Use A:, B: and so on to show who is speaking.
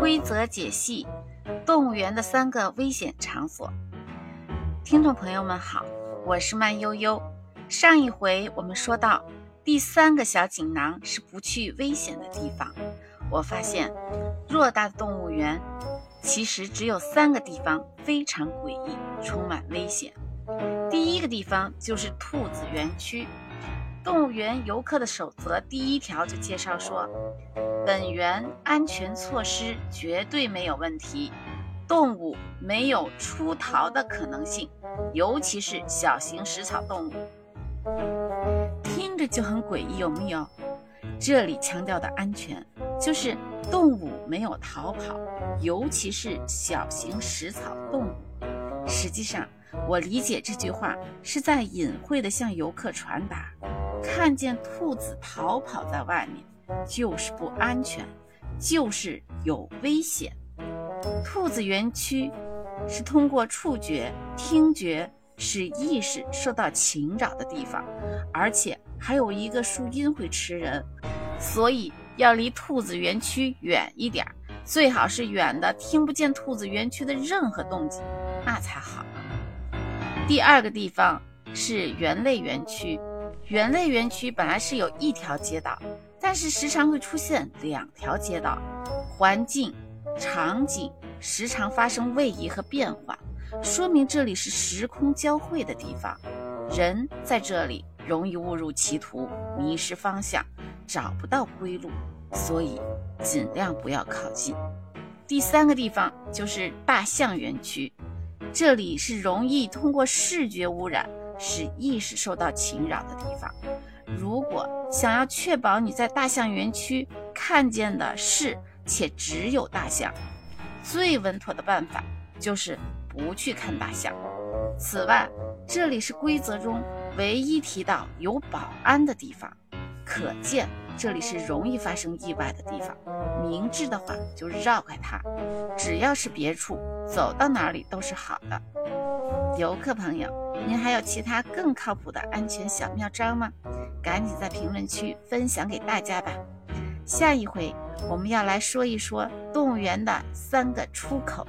A: 规则解析：动物园的三个危险场所。听众朋友们好，我是慢悠悠。上一回我们说到，第三个小锦囊是不去危险的地方。我发现，偌大的动物园，其实只有三个地方非常诡异，充满危险。第一个地方就是兔子园区。动物园游客的守则第一条就介绍说，本园安全措施绝对没有问题，动物没有出逃的可能性，尤其是小型食草动物。听着就很诡异，有没有？这里强调的安全，就是动物没有逃跑，尤其是小型食草动物。实际上，我理解这句话是在隐晦地向游客传达。看见兔子逃跑在外面，就是不安全，就是有危险。兔子园区是通过触觉、听觉使意识受到侵扰的地方，而且还有一个树荫会吃人，所以要离兔子园区远一点，最好是远的听不见兔子园区的任何动静，那才好。第二个地方是猿类园区。猿类园区本来是有一条街道，但是时常会出现两条街道，环境、场景时常发生位移和变化，说明这里是时空交汇的地方，人在这里容易误入歧途，迷失方向，找不到归路，所以尽量不要靠近。第三个地方就是大象园区，这里是容易通过视觉污染。使意识受到侵扰的地方。如果想要确保你在大象园区看见的是且只有大象，最稳妥的办法就是不去看大象。此外，这里是规则中唯一提到有保安的地方，可见这里是容易发生意外的地方。明智的话就绕开它，只要是别处，走到哪里都是好的。游客朋友。您还有其他更靠谱的安全小妙招吗？赶紧在评论区分享给大家吧。下一回我们要来说一说动物园的三个出口。